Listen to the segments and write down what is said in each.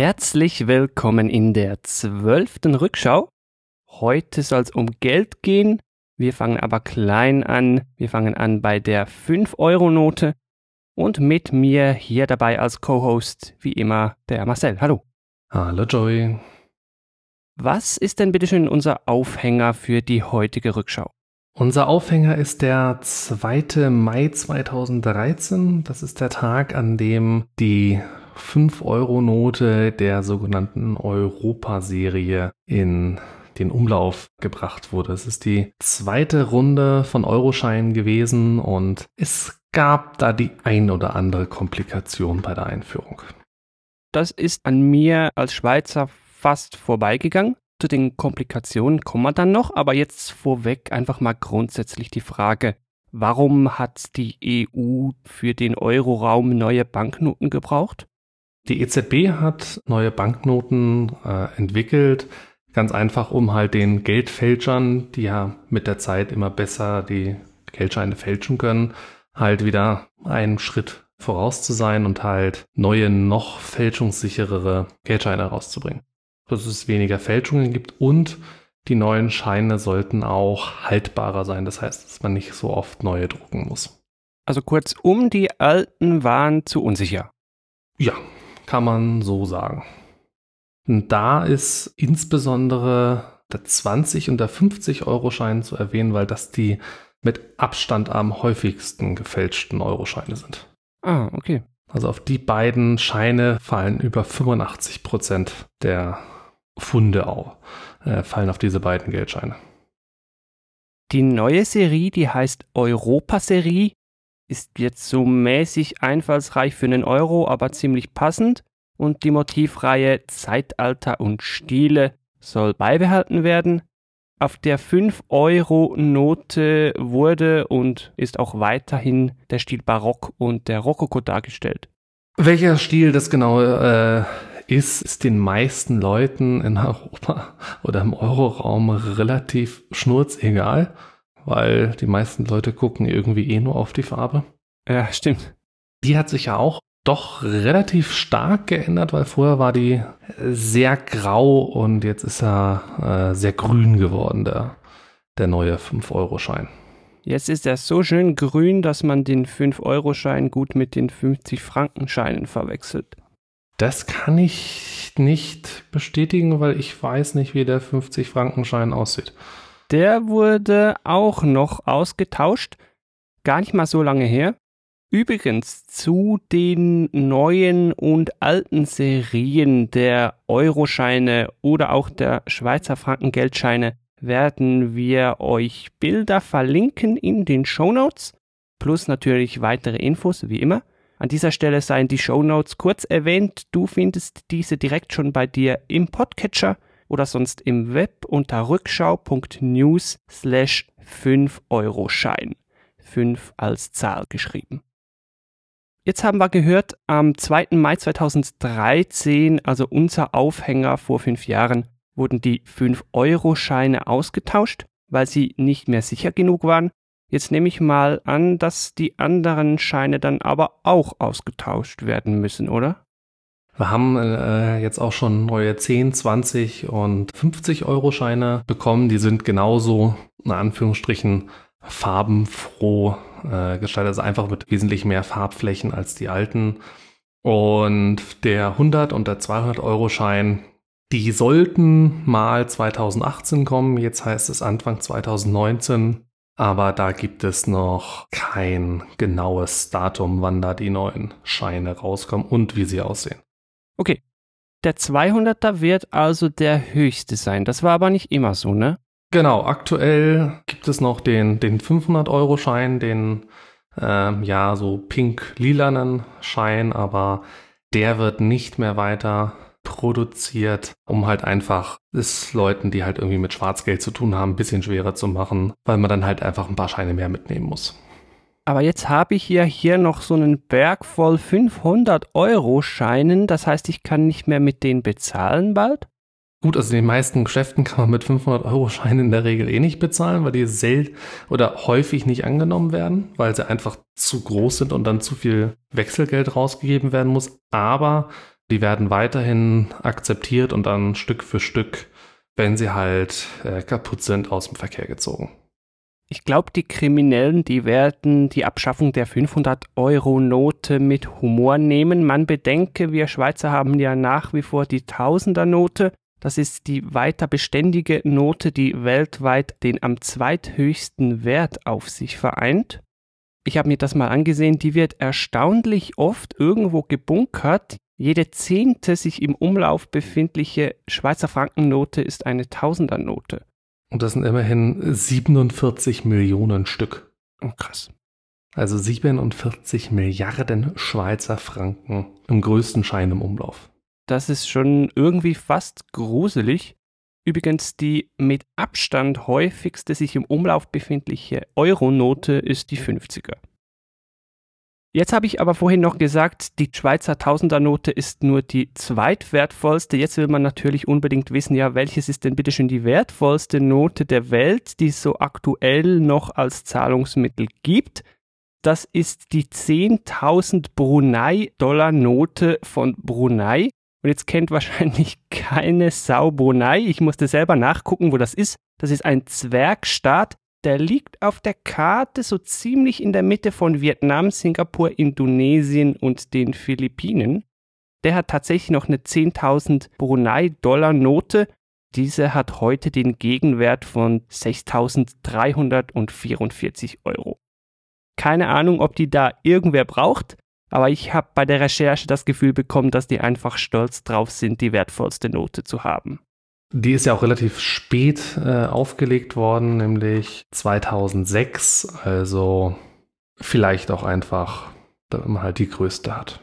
Herzlich willkommen in der zwölften Rückschau. Heute soll es um Geld gehen. Wir fangen aber klein an. Wir fangen an bei der 5-Euro-Note. Und mit mir hier dabei als Co-Host, wie immer, der Marcel. Hallo. Hallo Joey. Was ist denn bitteschön unser Aufhänger für die heutige Rückschau? Unser Aufhänger ist der 2. Mai 2013. Das ist der Tag, an dem die 5-Euro-Note der sogenannten Europa-Serie in den Umlauf gebracht wurde. Es ist die zweite Runde von Euroscheinen gewesen und es gab da die ein oder andere Komplikation bei der Einführung. Das ist an mir als Schweizer fast vorbeigegangen. Zu den Komplikationen kommen wir dann noch, aber jetzt vorweg einfach mal grundsätzlich die Frage, warum hat die EU für den Euroraum neue Banknoten gebraucht? Die EZB hat neue Banknoten äh, entwickelt, ganz einfach, um halt den Geldfälschern, die ja mit der Zeit immer besser die Geldscheine fälschen können, halt wieder einen Schritt voraus zu sein und halt neue, noch fälschungssicherere Geldscheine rauszubringen. Dass es weniger Fälschungen gibt und die neuen Scheine sollten auch haltbarer sein. Das heißt, dass man nicht so oft neue drucken muss. Also kurzum, die alten waren zu unsicher. Ja, kann man so sagen. Und da ist insbesondere der 20 und der 50 Euro Schein zu erwähnen, weil das die mit Abstand am häufigsten gefälschten Euroscheine sind. Ah, okay. Also auf die beiden Scheine fallen über 85 Prozent der Funde auf, äh, fallen auf diese beiden Geldscheine. Die neue Serie, die heißt Europa-Serie, ist jetzt so mäßig einfallsreich für einen Euro, aber ziemlich passend. Und die Motivreihe Zeitalter und Stile soll beibehalten werden. Auf der 5-Euro-Note wurde und ist auch weiterhin der Stil Barock und der Rokoko dargestellt. Welcher Stil das genau äh, ist, ist den meisten Leuten in Europa oder im Euroraum relativ schnurzegal weil die meisten Leute gucken irgendwie eh nur auf die Farbe. Ja, stimmt. Die hat sich ja auch doch relativ stark geändert, weil vorher war die sehr grau und jetzt ist er äh, sehr grün geworden, der, der neue 5-Euro-Schein. Jetzt ist er so schön grün, dass man den 5-Euro-Schein gut mit den 50-Franken-Scheinen verwechselt. Das kann ich nicht bestätigen, weil ich weiß nicht, wie der 50-Franken-Schein aussieht. Der wurde auch noch ausgetauscht, gar nicht mal so lange her. Übrigens zu den neuen und alten Serien der Euroscheine oder auch der Schweizer Frankengeldscheine werden wir euch Bilder verlinken in den Show Notes plus natürlich weitere Infos wie immer. An dieser Stelle seien die Show Notes kurz erwähnt. Du findest diese direkt schon bei dir im Podcatcher oder sonst im Web unter rückschau.news slash 5 Euro Schein. 5 als Zahl geschrieben. Jetzt haben wir gehört, am 2. Mai 2013, also unser Aufhänger vor fünf Jahren, wurden die 5-Euro-Scheine ausgetauscht, weil sie nicht mehr sicher genug waren. Jetzt nehme ich mal an, dass die anderen Scheine dann aber auch ausgetauscht werden müssen, oder? Wir haben äh, jetzt auch schon neue 10, 20 und 50 Euro Scheine bekommen. Die sind genauso, in Anführungsstrichen, farbenfroh äh, gestaltet, also einfach mit wesentlich mehr Farbflächen als die alten. Und der 100 und der 200 Euro Schein, die sollten mal 2018 kommen. Jetzt heißt es Anfang 2019. Aber da gibt es noch kein genaues Datum, wann da die neuen Scheine rauskommen und wie sie aussehen. Okay. Der 200er wird also der höchste sein. Das war aber nicht immer so, ne? Genau, aktuell gibt es noch den, den 500-Euro-Schein, den ähm, ja so pink-lilanen Schein, aber der wird nicht mehr weiter produziert, um halt einfach es Leuten, die halt irgendwie mit Schwarzgeld zu tun haben, ein bisschen schwerer zu machen, weil man dann halt einfach ein paar Scheine mehr mitnehmen muss. Aber jetzt habe ich ja hier noch so einen Berg voll 500 Euro Scheinen. Das heißt, ich kann nicht mehr mit denen bezahlen bald? Gut, also in den meisten Geschäften kann man mit 500 Euro Scheinen in der Regel eh nicht bezahlen, weil die selten oder häufig nicht angenommen werden, weil sie einfach zu groß sind und dann zu viel Wechselgeld rausgegeben werden muss. Aber Die werden weiterhin akzeptiert und dann Stück für Stück, wenn sie halt äh, kaputt sind, aus dem Verkehr gezogen. Ich glaube, die Kriminellen, die werden die Abschaffung der 500-Euro-Note mit Humor nehmen. Man bedenke, wir Schweizer haben ja nach wie vor die Tausender-Note. Das ist die weiter beständige Note, die weltweit den am zweithöchsten Wert auf sich vereint. Ich habe mir das mal angesehen, die wird erstaunlich oft irgendwo gebunkert. Jede zehnte sich im Umlauf befindliche Schweizer Frankennote ist eine Tausendernote. Und das sind immerhin 47 Millionen Stück. Oh, krass. Also 47 Milliarden Schweizer Franken im größten Schein im Umlauf. Das ist schon irgendwie fast gruselig. Übrigens, die mit Abstand häufigste sich im Umlauf befindliche Euronote ist die 50er. Jetzt habe ich aber vorhin noch gesagt, die Schweizer Tausendernote ist nur die zweitwertvollste. Jetzt will man natürlich unbedingt wissen, ja, welches ist denn bitte schon die wertvollste Note der Welt, die es so aktuell noch als Zahlungsmittel gibt. Das ist die 10.000 Brunei-Dollar-Note von Brunei. Und jetzt kennt wahrscheinlich keine Sau Brunei. Ich musste selber nachgucken, wo das ist. Das ist ein Zwergstaat der liegt auf der Karte so ziemlich in der Mitte von Vietnam, Singapur, Indonesien und den Philippinen. Der hat tatsächlich noch eine 10.000 Brunei-Dollar-Note. Diese hat heute den Gegenwert von 6.344 Euro. Keine Ahnung, ob die da irgendwer braucht, aber ich habe bei der Recherche das Gefühl bekommen, dass die einfach stolz drauf sind, die wertvollste Note zu haben. Die ist ja auch relativ spät äh, aufgelegt worden, nämlich 2006. Also vielleicht auch einfach, damit man halt die größte hat.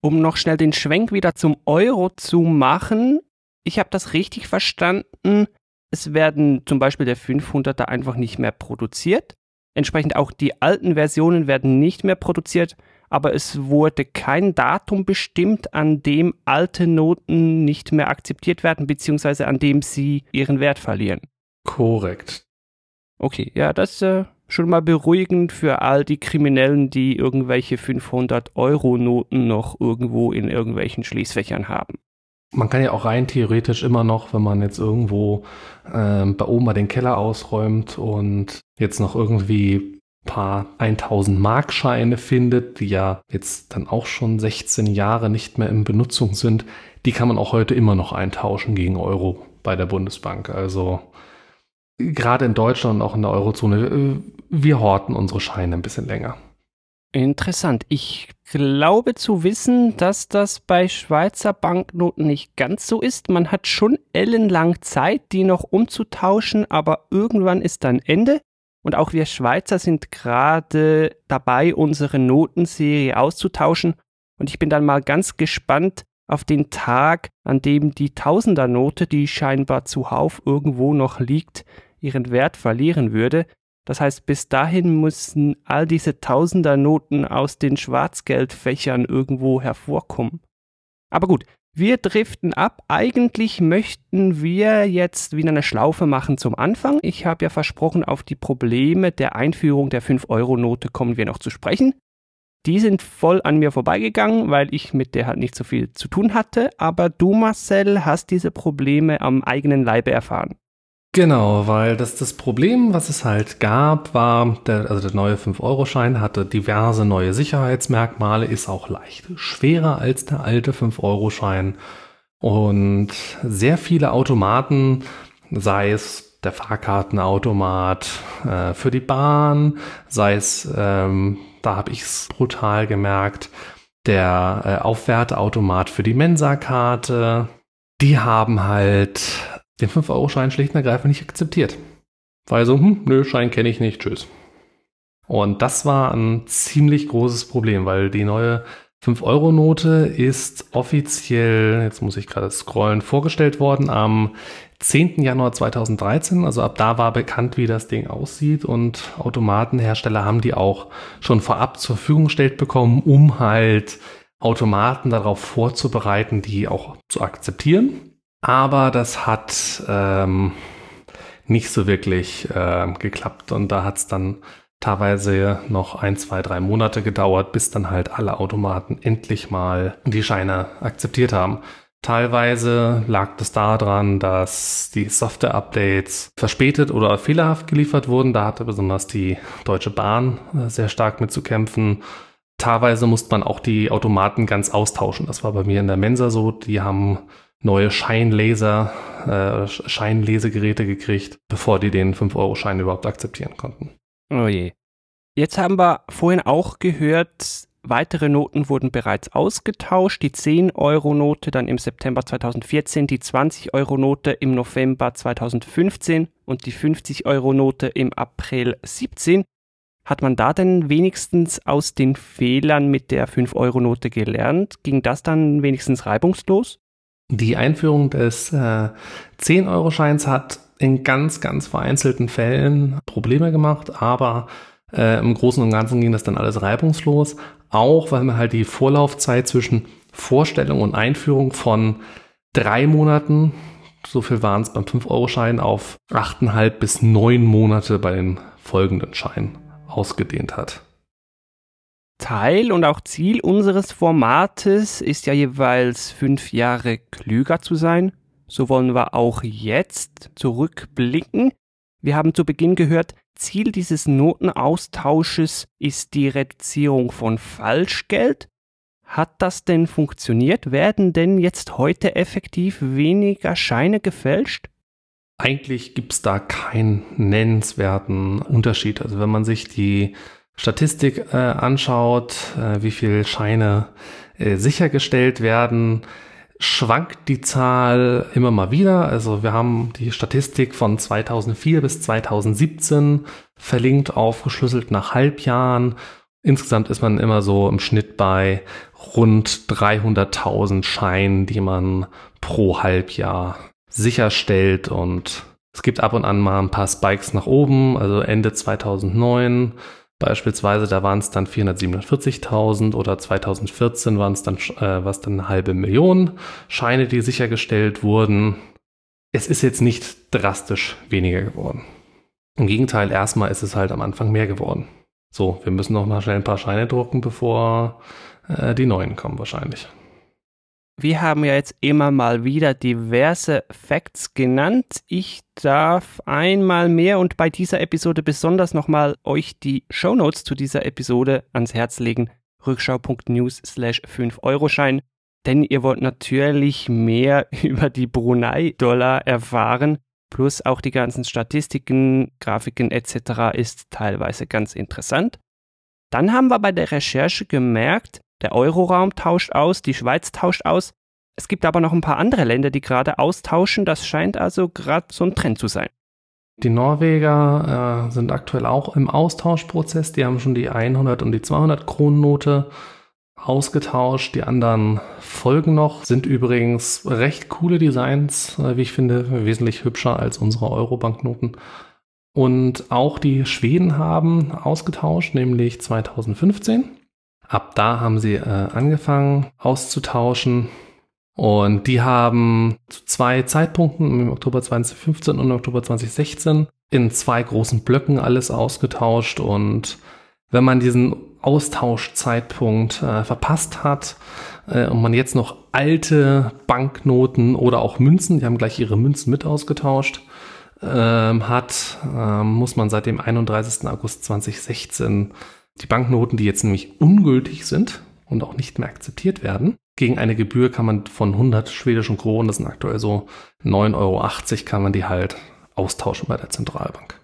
Um noch schnell den Schwenk wieder zum Euro zu machen, ich habe das richtig verstanden. Es werden zum Beispiel der 500er einfach nicht mehr produziert. Entsprechend auch die alten Versionen werden nicht mehr produziert aber es wurde kein Datum bestimmt, an dem alte Noten nicht mehr akzeptiert werden, beziehungsweise an dem sie ihren Wert verlieren. Korrekt. Okay, ja, das ist äh, schon mal beruhigend für all die Kriminellen, die irgendwelche 500-Euro-Noten noch irgendwo in irgendwelchen Schließfächern haben. Man kann ja auch rein theoretisch immer noch, wenn man jetzt irgendwo äh, bei Oma den Keller ausräumt und jetzt noch irgendwie paar 1000 Markscheine findet, die ja jetzt dann auch schon 16 Jahre nicht mehr in Benutzung sind, die kann man auch heute immer noch eintauschen gegen Euro bei der Bundesbank. Also gerade in Deutschland und auch in der Eurozone, äh, wir horten unsere Scheine ein bisschen länger. Interessant. Ich glaube zu wissen, dass das bei Schweizer Banknoten nicht ganz so ist. Man hat schon ellenlang Zeit, die noch umzutauschen, aber irgendwann ist dann Ende. Und auch wir Schweizer sind gerade dabei, unsere Notenserie auszutauschen. Und ich bin dann mal ganz gespannt auf den Tag, an dem die Tausendernote, die scheinbar zuhauf irgendwo noch liegt, ihren Wert verlieren würde. Das heißt, bis dahin müssen all diese Tausendernoten aus den Schwarzgeldfächern irgendwo hervorkommen. Aber gut, wir driften ab. Eigentlich möchten wir jetzt wieder eine Schlaufe machen zum Anfang. Ich habe ja versprochen, auf die Probleme der Einführung der 5-Euro-Note kommen wir noch zu sprechen. Die sind voll an mir vorbeigegangen, weil ich mit der halt nicht so viel zu tun hatte. Aber du, Marcel, hast diese Probleme am eigenen Leibe erfahren. Genau, weil das, das Problem, was es halt gab, war, der, also der neue 5-Euro-Schein hatte diverse neue Sicherheitsmerkmale, ist auch leicht schwerer als der alte 5-Euro-Schein. Und sehr viele Automaten, sei es der Fahrkartenautomat äh, für die Bahn, sei es, ähm, da habe ich es brutal gemerkt, der äh, Aufwerteautomat für die Mensa-Karte, die haben halt den 5-Euro-Schein schlicht und ergreifend nicht akzeptiert. Weil so, hm, nö, Schein kenne ich nicht, tschüss. Und das war ein ziemlich großes Problem, weil die neue 5-Euro-Note ist offiziell, jetzt muss ich gerade scrollen, vorgestellt worden am 10. Januar 2013. Also ab da war bekannt, wie das Ding aussieht und Automatenhersteller haben die auch schon vorab zur Verfügung gestellt bekommen, um halt Automaten darauf vorzubereiten, die auch zu akzeptieren. Aber das hat ähm, nicht so wirklich äh, geklappt und da hat es dann teilweise noch ein, zwei, drei Monate gedauert, bis dann halt alle Automaten endlich mal die Scheine akzeptiert haben. Teilweise lag das daran, dass die Software-Updates verspätet oder fehlerhaft geliefert wurden. Da hatte besonders die Deutsche Bahn äh, sehr stark mit zu kämpfen. Teilweise musste man auch die Automaten ganz austauschen. Das war bei mir in der Mensa so. Die haben neue Scheinlaser, äh, Scheinlesegeräte gekriegt, bevor die den 5-Euro-Schein überhaupt akzeptieren konnten. Oh je. Jetzt haben wir vorhin auch gehört, weitere Noten wurden bereits ausgetauscht. Die 10-Euro-Note dann im September 2014, die 20-Euro-Note im November 2015 und die 50-Euro-Note im April 17. Hat man da denn wenigstens aus den Fehlern mit der 5-Euro-Note gelernt? Ging das dann wenigstens reibungslos? Die Einführung des äh, 10-Euro-Scheins hat in ganz, ganz vereinzelten Fällen Probleme gemacht, aber äh, im Großen und Ganzen ging das dann alles reibungslos, auch weil man halt die Vorlaufzeit zwischen Vorstellung und Einführung von drei Monaten, so viel waren es beim 5-Euro-Schein, auf achteinhalb bis neun Monate bei den folgenden Scheinen ausgedehnt hat. Teil und auch Ziel unseres Formates ist ja jeweils fünf Jahre klüger zu sein. So wollen wir auch jetzt zurückblicken. Wir haben zu Beginn gehört, Ziel dieses Notenaustausches ist die Reduzierung von Falschgeld. Hat das denn funktioniert? Werden denn jetzt heute effektiv weniger Scheine gefälscht? Eigentlich gibt es da keinen nennenswerten Unterschied. Also wenn man sich die Statistik äh, anschaut, äh, wie viele Scheine äh, sichergestellt werden, schwankt die Zahl immer mal wieder. Also wir haben die Statistik von 2004 bis 2017 verlinkt, aufgeschlüsselt nach Halbjahren. Insgesamt ist man immer so im Schnitt bei rund 300.000 Scheinen, die man pro Halbjahr sicherstellt und es gibt ab und an mal ein paar Spikes nach oben, also Ende 2009 beispielsweise, da waren es dann 447.000 oder 2014 waren es dann, äh, was dann eine halbe Million Scheine, die sichergestellt wurden. Es ist jetzt nicht drastisch weniger geworden. Im Gegenteil, erstmal ist es halt am Anfang mehr geworden. So, wir müssen noch mal schnell ein paar Scheine drucken, bevor äh, die neuen kommen wahrscheinlich. Wir haben ja jetzt immer mal wieder diverse Facts genannt. Ich darf einmal mehr und bei dieser Episode besonders nochmal euch die Show Notes zu dieser Episode ans Herz legen. Rückschau.news slash 5-Euro-Schein. Denn ihr wollt natürlich mehr über die Brunei-Dollar erfahren. Plus auch die ganzen Statistiken, Grafiken etc. ist teilweise ganz interessant. Dann haben wir bei der Recherche gemerkt, der Euroraum tauscht aus, die Schweiz tauscht aus. Es gibt aber noch ein paar andere Länder, die gerade austauschen. Das scheint also gerade so ein Trend zu sein. Die Norweger äh, sind aktuell auch im Austauschprozess. Die haben schon die 100 und die 200 Kronennote ausgetauscht. Die anderen folgen noch. Sind übrigens recht coole Designs, äh, wie ich finde, wesentlich hübscher als unsere Euro-Banknoten. Und auch die Schweden haben ausgetauscht, nämlich 2015. Ab da haben sie äh, angefangen auszutauschen. Und die haben zu zwei Zeitpunkten, im Oktober 2015 und Oktober 2016, in zwei großen Blöcken alles ausgetauscht. Und wenn man diesen Austauschzeitpunkt äh, verpasst hat äh, und man jetzt noch alte Banknoten oder auch Münzen, die haben gleich ihre Münzen mit ausgetauscht, ähm, hat, ähm, muss man seit dem 31. August 2016 die Banknoten, die jetzt nämlich ungültig sind und auch nicht mehr akzeptiert werden, gegen eine Gebühr kann man von 100 schwedischen Kronen, das sind aktuell so 9,80 Euro, kann man die halt austauschen bei der Zentralbank.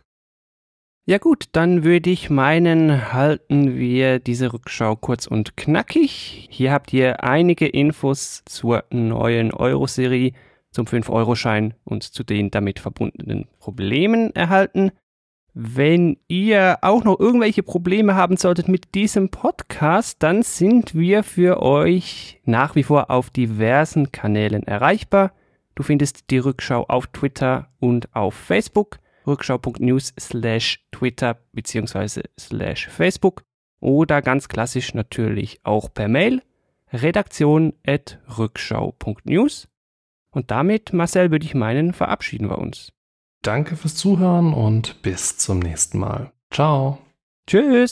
Ja gut, dann würde ich meinen, halten wir diese Rückschau kurz und knackig. Hier habt ihr einige Infos zur neuen Euro-Serie, zum 5-Euro-Schein und zu den damit verbundenen Problemen erhalten. Wenn ihr auch noch irgendwelche Probleme haben solltet mit diesem Podcast, dann sind wir für euch nach wie vor auf diversen Kanälen erreichbar. Du findest die Rückschau auf Twitter und auf Facebook. Rückschau.news slash Twitter beziehungsweise slash Facebook. Oder ganz klassisch natürlich auch per Mail. Redaktion at rückschau.news. Und damit, Marcel, würde ich meinen, verabschieden wir uns. Danke fürs Zuhören und bis zum nächsten Mal. Ciao. Tschüss.